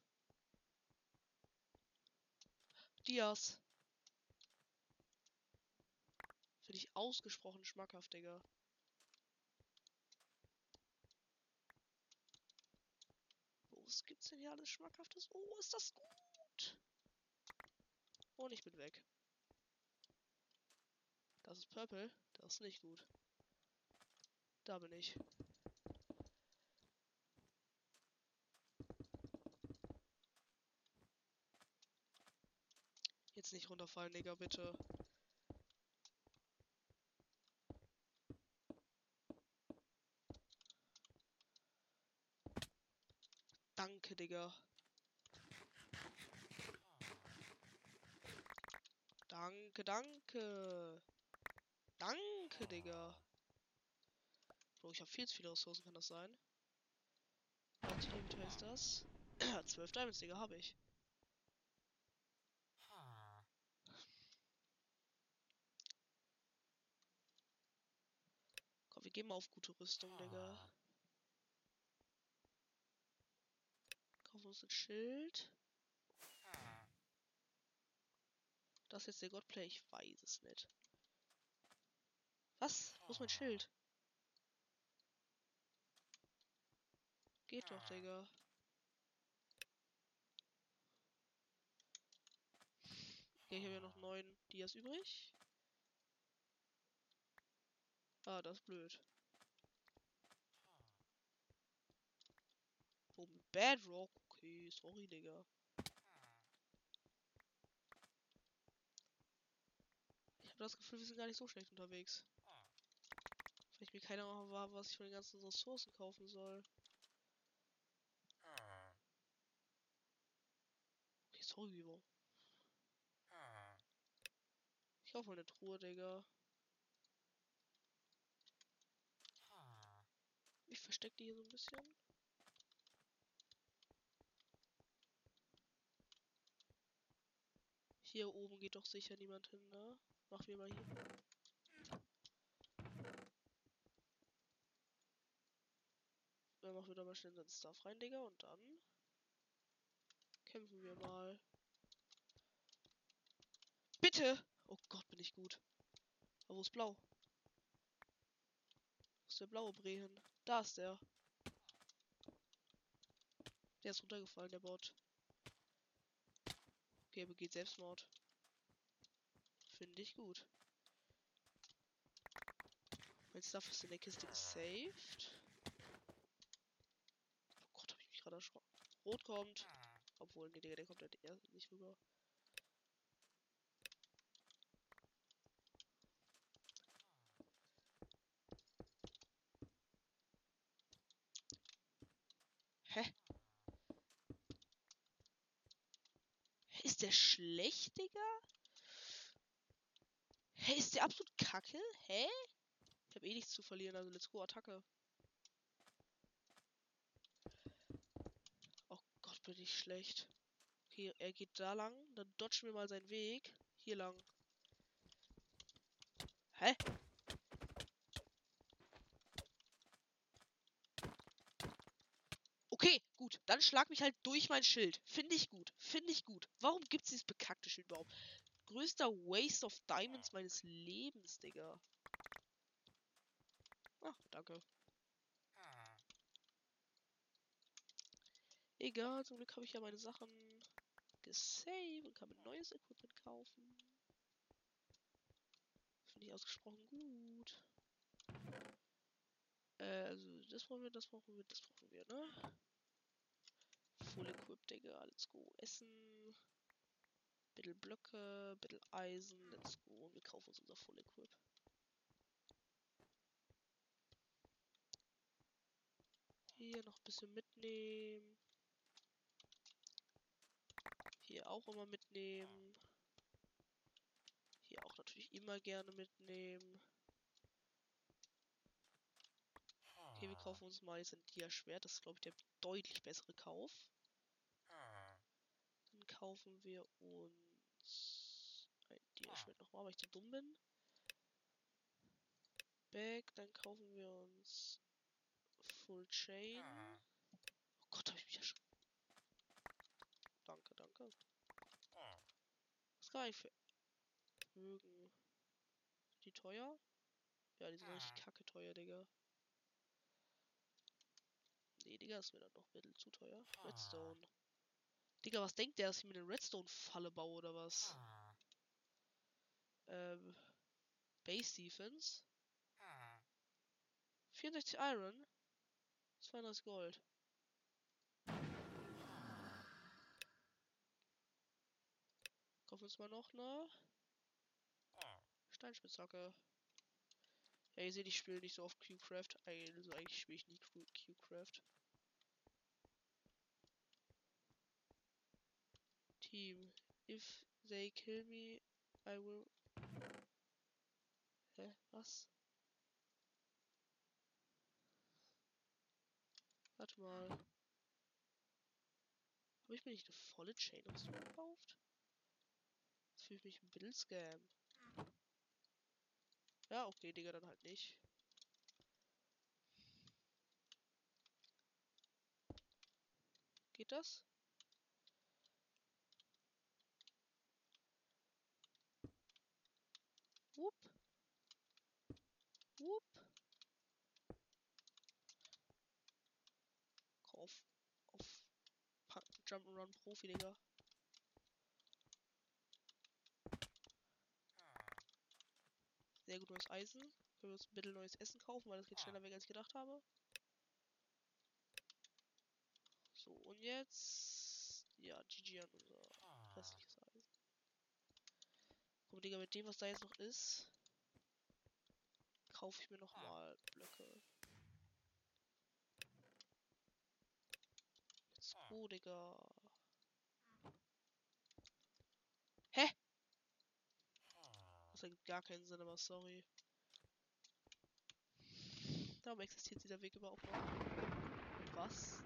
Dias. Finde ich ausgesprochen schmackhaft, Digga. Was gibt's denn hier alles Schmackhaftes? Oh, ist das gut. Und ich bin weg. Das ist Purple. Das ist nicht gut. Da bin ich. Jetzt nicht runterfallen, Digga, bitte. Danke, Digga. Danke, danke. Danke, Digga. Bro, ich habe viel zu viele Ressourcen, kann das sein? Wie ist das? 12 Diamonds, Digga, habe ich. Wir gehen mal auf gute Rüstung, Digga. Kaufen uns ein Schild. Das ist jetzt der Godplay? Ich weiß es nicht. Was? Wo ist mein Schild? Geht doch, Digga. Okay, ich habe ja noch neun Dias übrig. Ah, das ist blöd. Oh, mit Bedrock. Okay, sorry, Digga. Ich habe das Gefühl, wir sind gar nicht so schlecht unterwegs. Vielleicht mir keiner war, was ich von den ganzen Ressourcen kaufen soll. Okay, sorry, Vivo. Ich kaufe mal eine Truhe, Digga. Ich verstecke die hier so ein bisschen. Hier oben geht doch sicher niemand hin, ne? Machen wir mal hier. Dann machen wir da mal schnell den Stuff rein, Digga, und dann kämpfen wir mal. Bitte! Oh Gott, bin ich gut. Aber wo ist blau? Wo ist der blaue Brehen? Da ist der. Der ist runtergefallen, der Bot. Okay, begeht Selbstmord. Finde ich gut. Mein Stuff ist in der Kiste gesaved. Oh Gott, habe ich mich gerade erschrocken. Rot kommt. Obwohl, nee, Digga, der kommt halt eher nicht rüber. Hä? Ist der schlecht, Digga? Hä, ist der absolut kacke? Hä? Ich habe eh nichts zu verlieren, also let's go, Attacke. Oh Gott, bin ich schlecht. Okay, er geht da lang, dann dodgen wir mal seinen Weg. Hier lang. Hä? Okay, gut. Dann schlag mich halt durch mein Schild. Finde ich gut. Finde ich gut. Warum gibt es dieses bekackte Schild überhaupt? Größter Waste of Diamonds meines Lebens, Digga. Ah, danke. Egal, zum Glück habe ich ja meine Sachen gesaved und kann mir neues Equipment kaufen. Finde ich ausgesprochen gut. Äh, also das brauchen wir, das brauchen wir, das brauchen wir, ne? Full Equip, Digga, let's go. Essen. Bittel Blöcke, bittel Eisen, let's go. Wir kaufen uns unser Full Equip. Hier noch ein bisschen mitnehmen. Hier auch immer mitnehmen. Hier auch natürlich immer gerne mitnehmen. Okay, wir kaufen uns mal jetzt ein Dia-Schwert. Das ist, glaube ich, der deutlich bessere Kauf. Dann kaufen wir uns ein Dia-Schwert nochmal, weil ich zu dumm bin. Back, dann kaufen wir uns Full Chain. Oh Gott, habe ich mich ja schon. Danke, danke. Was kann ich für Mögen? Die teuer? Ja, die sind richtig kacke teuer, Digga. Nee, Digga, ist mir dann doch ein bisschen zu teuer. Redstone. Digga, was denkt der, dass ich mir eine Redstone-Falle baue oder was? Ähm. Base Defense. 64 Iron. 32 Gold. Kaufen wir uns mal noch eine Steinspitzhacke. Ja, ihr seht, ich spiele nicht so oft Q-Craft. Also eigentlich spiele ich nie Q-Craft. Team. If they kill me, I will. Hä? Was? Warte mal. Habe ich mir nicht eine volle Chain gekauft? Das fühlt mich ein bisschen scam. Ja, okay, Digga, dann halt nicht. Geht das? Whoop. Whoop. Auf. Auf. Jump'n'Run Profi, Digga. Sehr gut neues Eisen. Können wir uns ein bisschen neues Essen kaufen, weil das geht schneller weg, als ich gedacht habe. So, und jetzt. Ja, GG an unser restliches Eisen. Guck, Digga, mit dem, was da jetzt noch ist, kaufe ich mir noch mal Blöcke. Let's go, Digga. Hä? Das ergibt gar keinen Sinn, aber sorry. Darum existiert dieser Weg überhaupt noch. Was?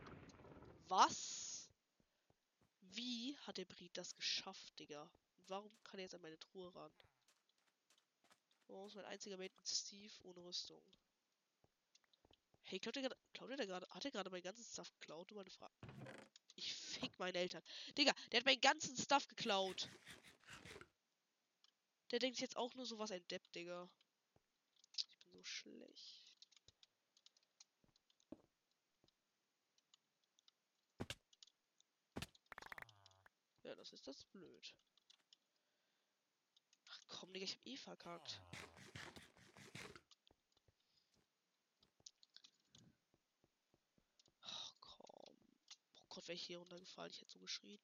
Was? Wie hat der Brit das geschafft, Digga? Warum kann er jetzt an meine Truhe ran? Warum ist mein einziger Mate mit Steve ohne Rüstung? Hey, klaut der gerade, gerade, hat er gerade meinen ganzen Stuff geklaut? Nur meine Frage. Ich fick meine Eltern. Digga, der hat meinen ganzen Stuff geklaut. Der denkt jetzt auch nur so was ein Depp, Digga. Ich bin so schlecht. Ja, das ist das blöd. Ach komm, Digga, ich hab eh verkackt. Ach komm. Oh Gott, wäre ich hier runtergefallen. Ich hätte so geschrien.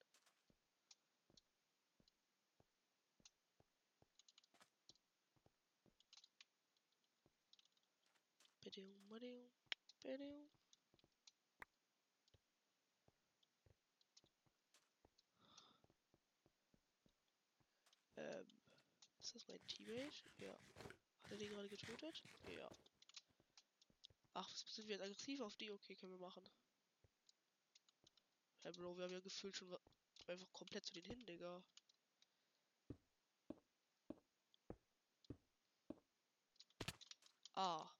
Bidium, bidium. Ähm, ist das mein Teammate? Ja. Hat er den gerade getötet? Ja. Ach, sind wir jetzt aggressiv auf die? Okay, können wir machen. Hey Bro, wir haben ja gefühlt schon einfach komplett zu den hin, Digga. Ah.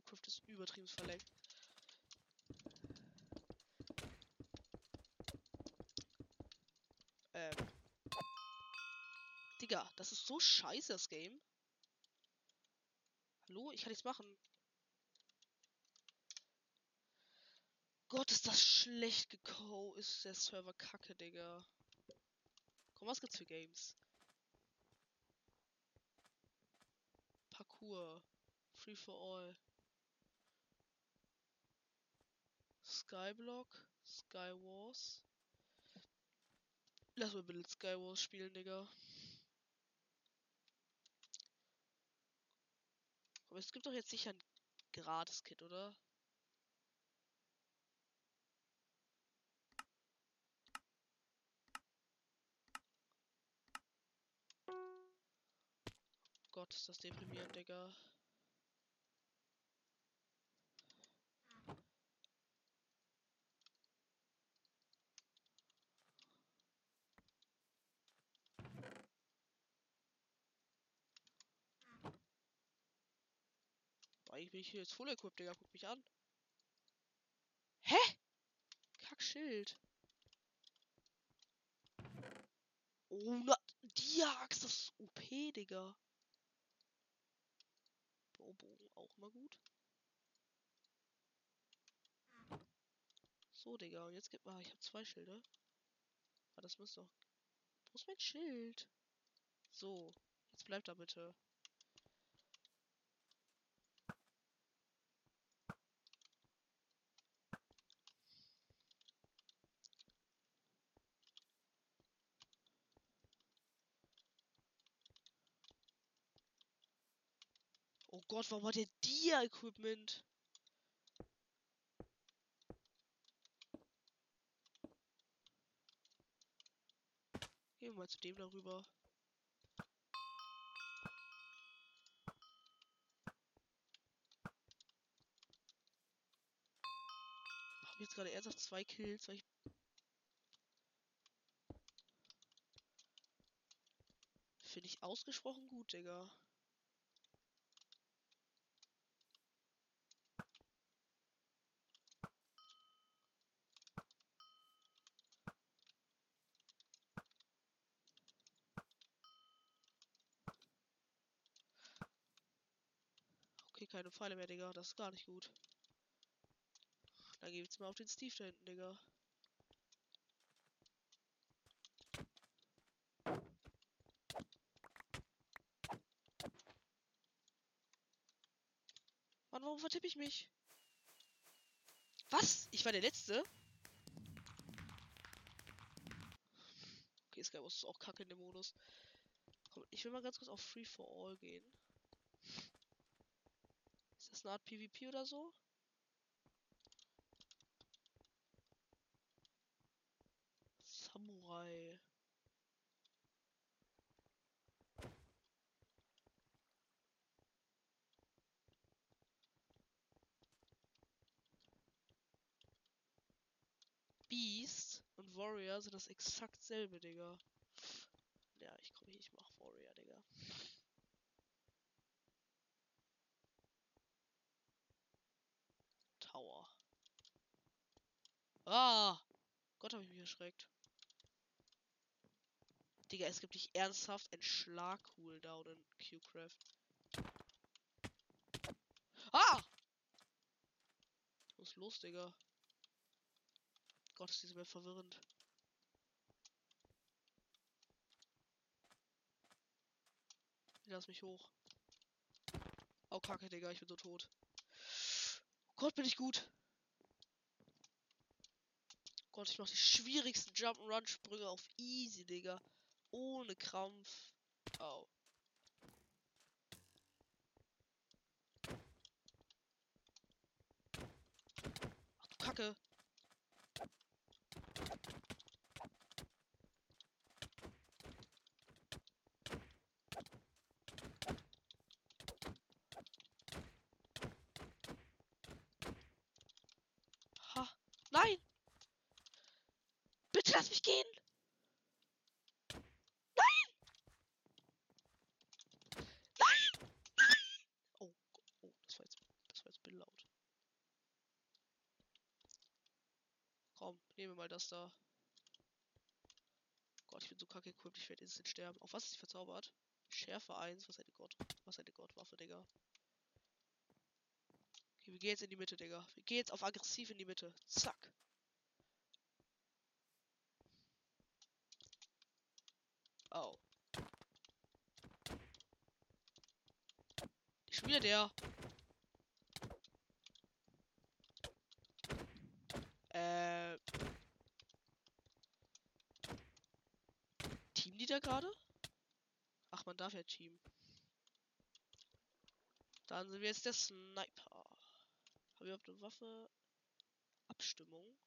Q-Craft ist übertrieben verleckt. Ähm. Digga, das ist so scheiße, das Game. Hallo? Ich kann nichts machen. Gott, ist das schlecht geko. Ist der Server kacke, Digga. Komm, was gibt's für Games? Parkour. Free for all. Skyblock. Skywars. Lass mal bitte Skywars spielen, Digga. Aber es gibt doch jetzt sicher ein Gratis-Kit, oder? Gott, ist das deprimierend, Digga. Eigentlich bin ich hier jetzt full equipped, Digga. Guck mich an. Hä? Kackschild. Oh, na, die Axt, das ist OP, Digga. Baubogen auch mal gut. So, Digga, und jetzt gibt mal, ich habe zwei Schilde. Ah, das müsste doch. Wo ist mein Schild? So, jetzt bleibt da bitte. Gott, warum hat der Dia-Equipment? Gehen wir mal zu dem darüber. Haben jetzt gerade ernsthaft zwei Kills, weil ich Finde ich ausgesprochen gut, Digga. Okay, keine Pfeile mehr, Digga. Das ist gar nicht gut. Dann geht's mal auf den Steve da hinten, Digga. Mann, warum vertippe ich mich? Was? Ich war der Letzte? Okay, Skywars ist auch kacke in dem Modus. Komm, ich will mal ganz kurz auf Free for All gehen ist eine Art PvP oder so. Samurai. Beast und Warrior sind das exakt selbe, Digga. Ja, ich komme hier, ich mach Warrior, Digga. Tower. Ah! Gott, hab ich mich erschreckt. Digga, es gibt nicht ernsthaft einen Schlag-Cooldown in Q-Craft. Ah! Was ist los, Digga? Gott, ist diese Map verwirrend. Lass mich hoch. Oh, kacke, Digga, ich bin so tot. Gott, bin ich gut. Gott, ich mach die schwierigsten Jump'n'Run-Sprünge auf easy, Digga. Ohne Krampf. Oh. Ach du Kacke. Ha. Nein! Bitte lass mich gehen! Oh, oh, das war jetzt, das war jetzt laut. Nehmen wir mal das da. Gott, ich bin so kacke equipped, ich werde instant sterben. Auf was ist sie verzaubert? Schärfe 1, was eine Gott, was eine Gottwaffe, Digga. Okay, wir gehen jetzt in die Mitte, Digga. Wir gehen jetzt auf aggressiv in die Mitte. Zack. Oh. Schon wieder der. Äh. Team die da gerade? Ach, man darf ja Team. Dann sind wir jetzt der Sniper. Haben wir überhaupt eine Waffe? Abstimmung.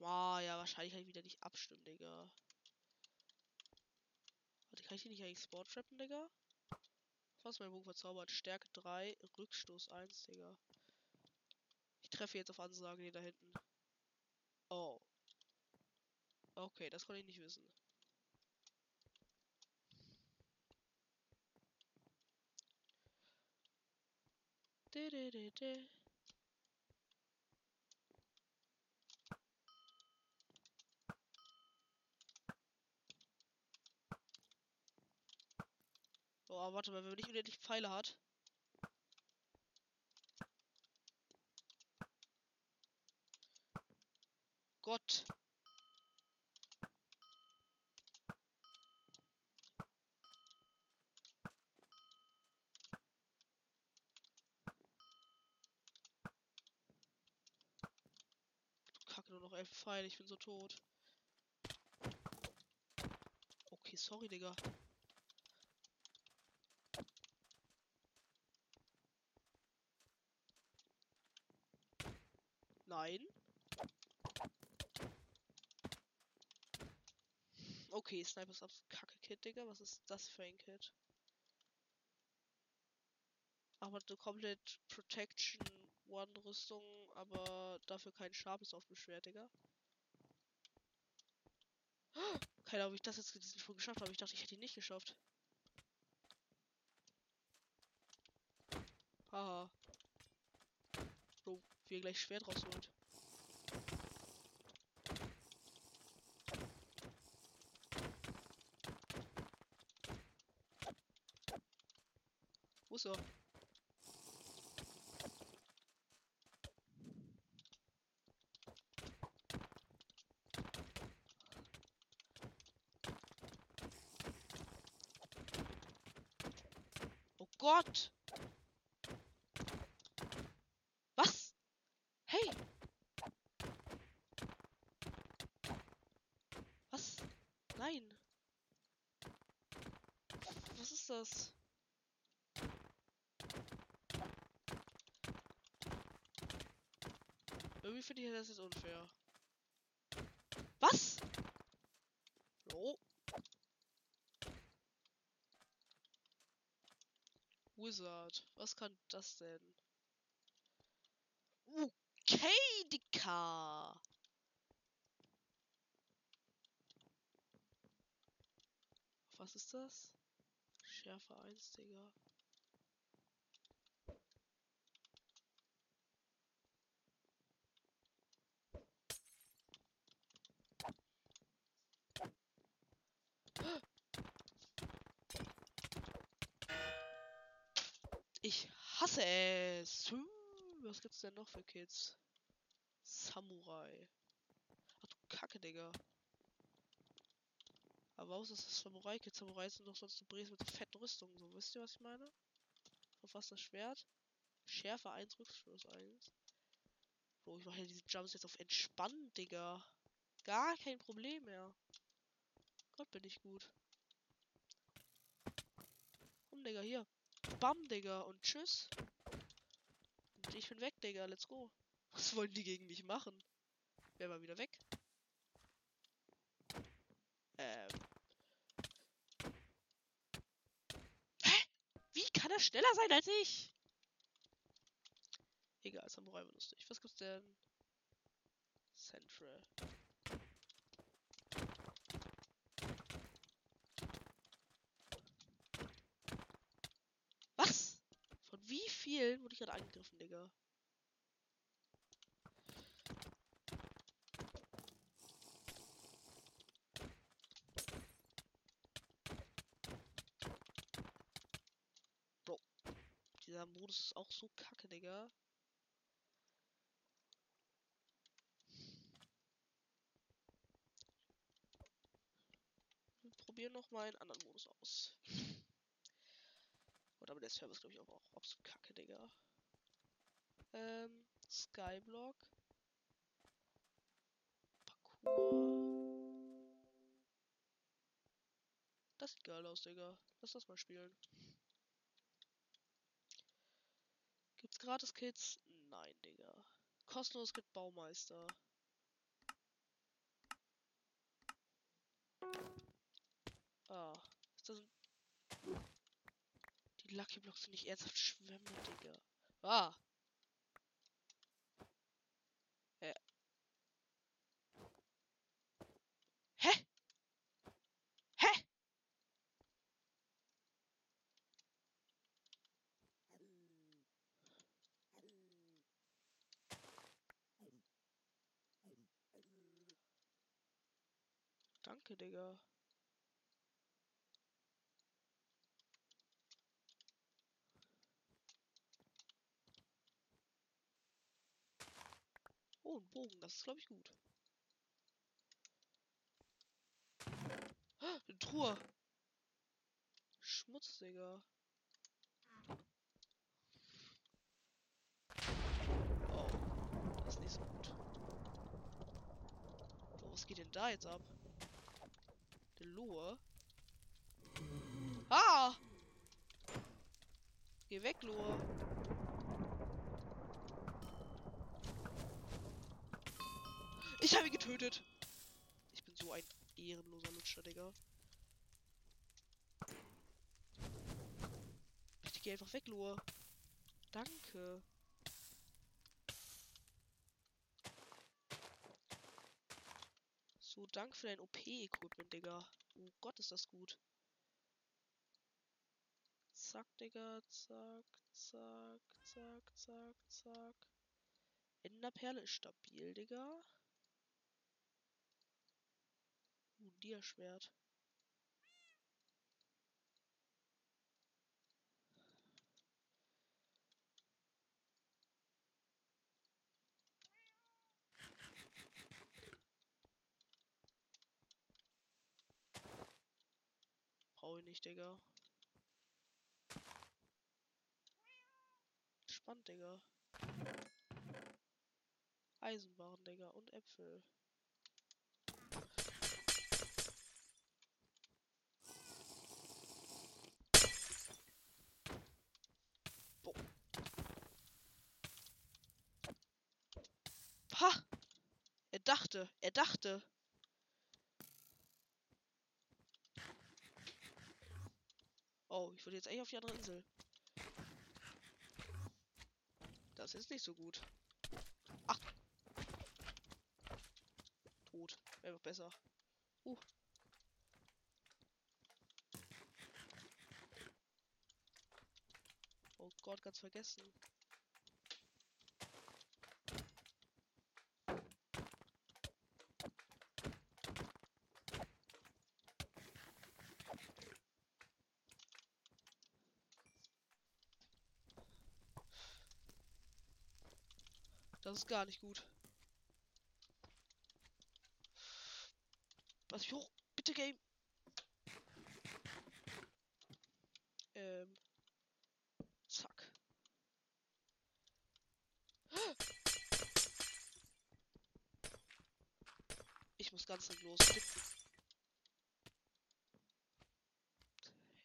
Ah, ja, wahrscheinlich kann ich wieder nicht abstimmen, Digga. Warte, kann ich hier nicht eigentlich Sport trappen, Digga? Was mein Bogen verzaubert? Stärke 3, Rückstoß 1, Digga. Ich treffe jetzt auf Ansage den da hinten. Oh. Okay, das konnte ich nicht wissen. Oh, warte mal, wenn man nicht unendlich Pfeile hat. Gott. Kacke, nur noch elf Pfeile, ich bin so tot. Okay, sorry, Digga. Nein. Okay, Snipers Ups Kacke Kit, Digga. Was ist das für ein Kit? Aber eine komplett Protection One Rüstung, aber dafür kein Sharpness auf dem Schwert, Digga. Keine Ahnung, wie ich das jetzt diesen Sprung geschafft habe. Ich dachte, ich hätte ihn nicht geschafft. Haha. So, wie er gleich Schwert rausholt. Er? Oh Gott! Was? Hey! Was? Nein! Was ist das? Irgendwie finde ich das jetzt unfair. Was? Oh. Wizard. Was kann das denn? Okay, Dicker. Was ist das? Schärfe 1, Digga. Ich hasse es. Was gibt's denn noch für Kids? Samurai. Ach du Kacke, Digga. Aber warum ist das Samurai-Kit? Samurai sind doch sonst so Bres mit fetten Rüstungen. So, wisst ihr, was ich meine? Auf was das Schwert? Schärfe 1, Rückstoß 1. Bro, ich mache ja diese Jumps jetzt auf entspannt, Digga. Gar kein Problem mehr. Gott, bin ich gut. Komm, Digga, hier. Bam, Digga. Und tschüss. Ich bin weg, Digga. Let's go. Was wollen die gegen mich machen? Wer mal wieder weg? Ähm. Hä? Wie kann er schneller sein als ich? Egal, Samurai war lustig. Was gibt's denn? Central. Was? Von vielen wurde ich gerade angegriffen, Digga? Bro. Dieser Modus ist auch so kacke, Digga. Wir probieren noch mal einen anderen Modus aus. Der Server ist, glaube ich, auch, absolut kacke, Digga. Ähm, Skyblock. Parkour. Das sieht geil aus, Digga. Lass das mal spielen. Gibt's gratis Kits? Nein, Digga. Kostenlos gibt Baumeister. Ah, ist das ein die Lucky Blocks sind nicht ernsthaft schwimmen, Digga. Ah. Hä? Hä? Danke, Digga. Oh, ein Bogen, das ist glaube ich gut. Ah, eine Truhe. Schmutz, Digga. Oh, das ist nicht so gut. Oh, was geht denn da jetzt ab? Der Lohe. Ah! Geh weg, Lohe. Ich habe ihn getötet. Ich bin so ein ehrenloser Lutscher, Digga. Bitte geh einfach weg, Lohe. Danke. So, danke für dein OP-Equipment, Digga. Oh Gott, ist das gut. Zack, Digga. Zack, zack, zack, zack, zack. Enderperle ist stabil, Digga. Ein Dia-Schwert. Brauche ich nicht, Digga. Spannend, Digga. Eisenbahn, Digga. Und Äpfel. Boah. Ha! Er dachte, er dachte. Oh, ich würde jetzt eigentlich auf die andere Insel. Das ist nicht so gut. Ach. Tot. Wäre noch besser. Uh. Oh Gott, ganz vergessen. Ist gar nicht gut. Was ich hoch. Bitte Game. Ähm. Zack. Ich muss ganz los. Er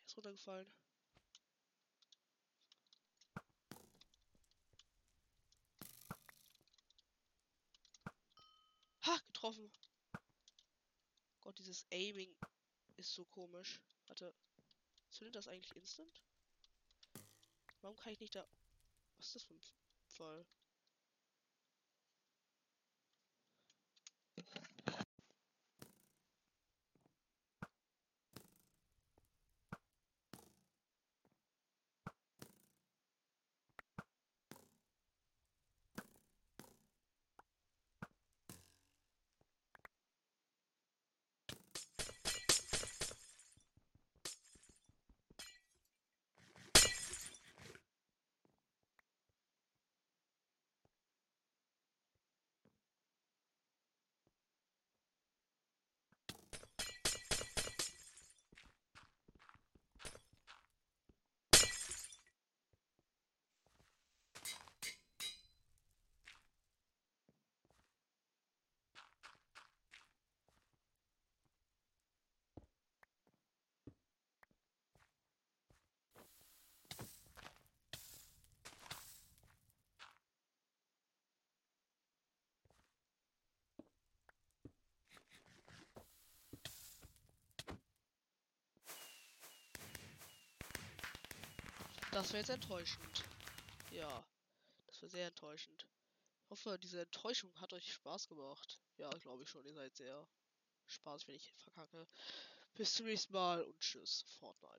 ist runtergefallen. Ha, getroffen. Gott, dieses Aiming ist so komisch. Warte. Zündet das eigentlich instant? Warum kann ich nicht da... Was ist das für ein Fall? Das wäre jetzt enttäuschend. Ja, das wäre sehr enttäuschend. Ich hoffe, diese Enttäuschung hat euch Spaß gemacht. Ja, glaube ich schon. Ihr seid sehr spaßig, wenn ich verkacke. Bis zum nächsten Mal und tschüss, Fortnite.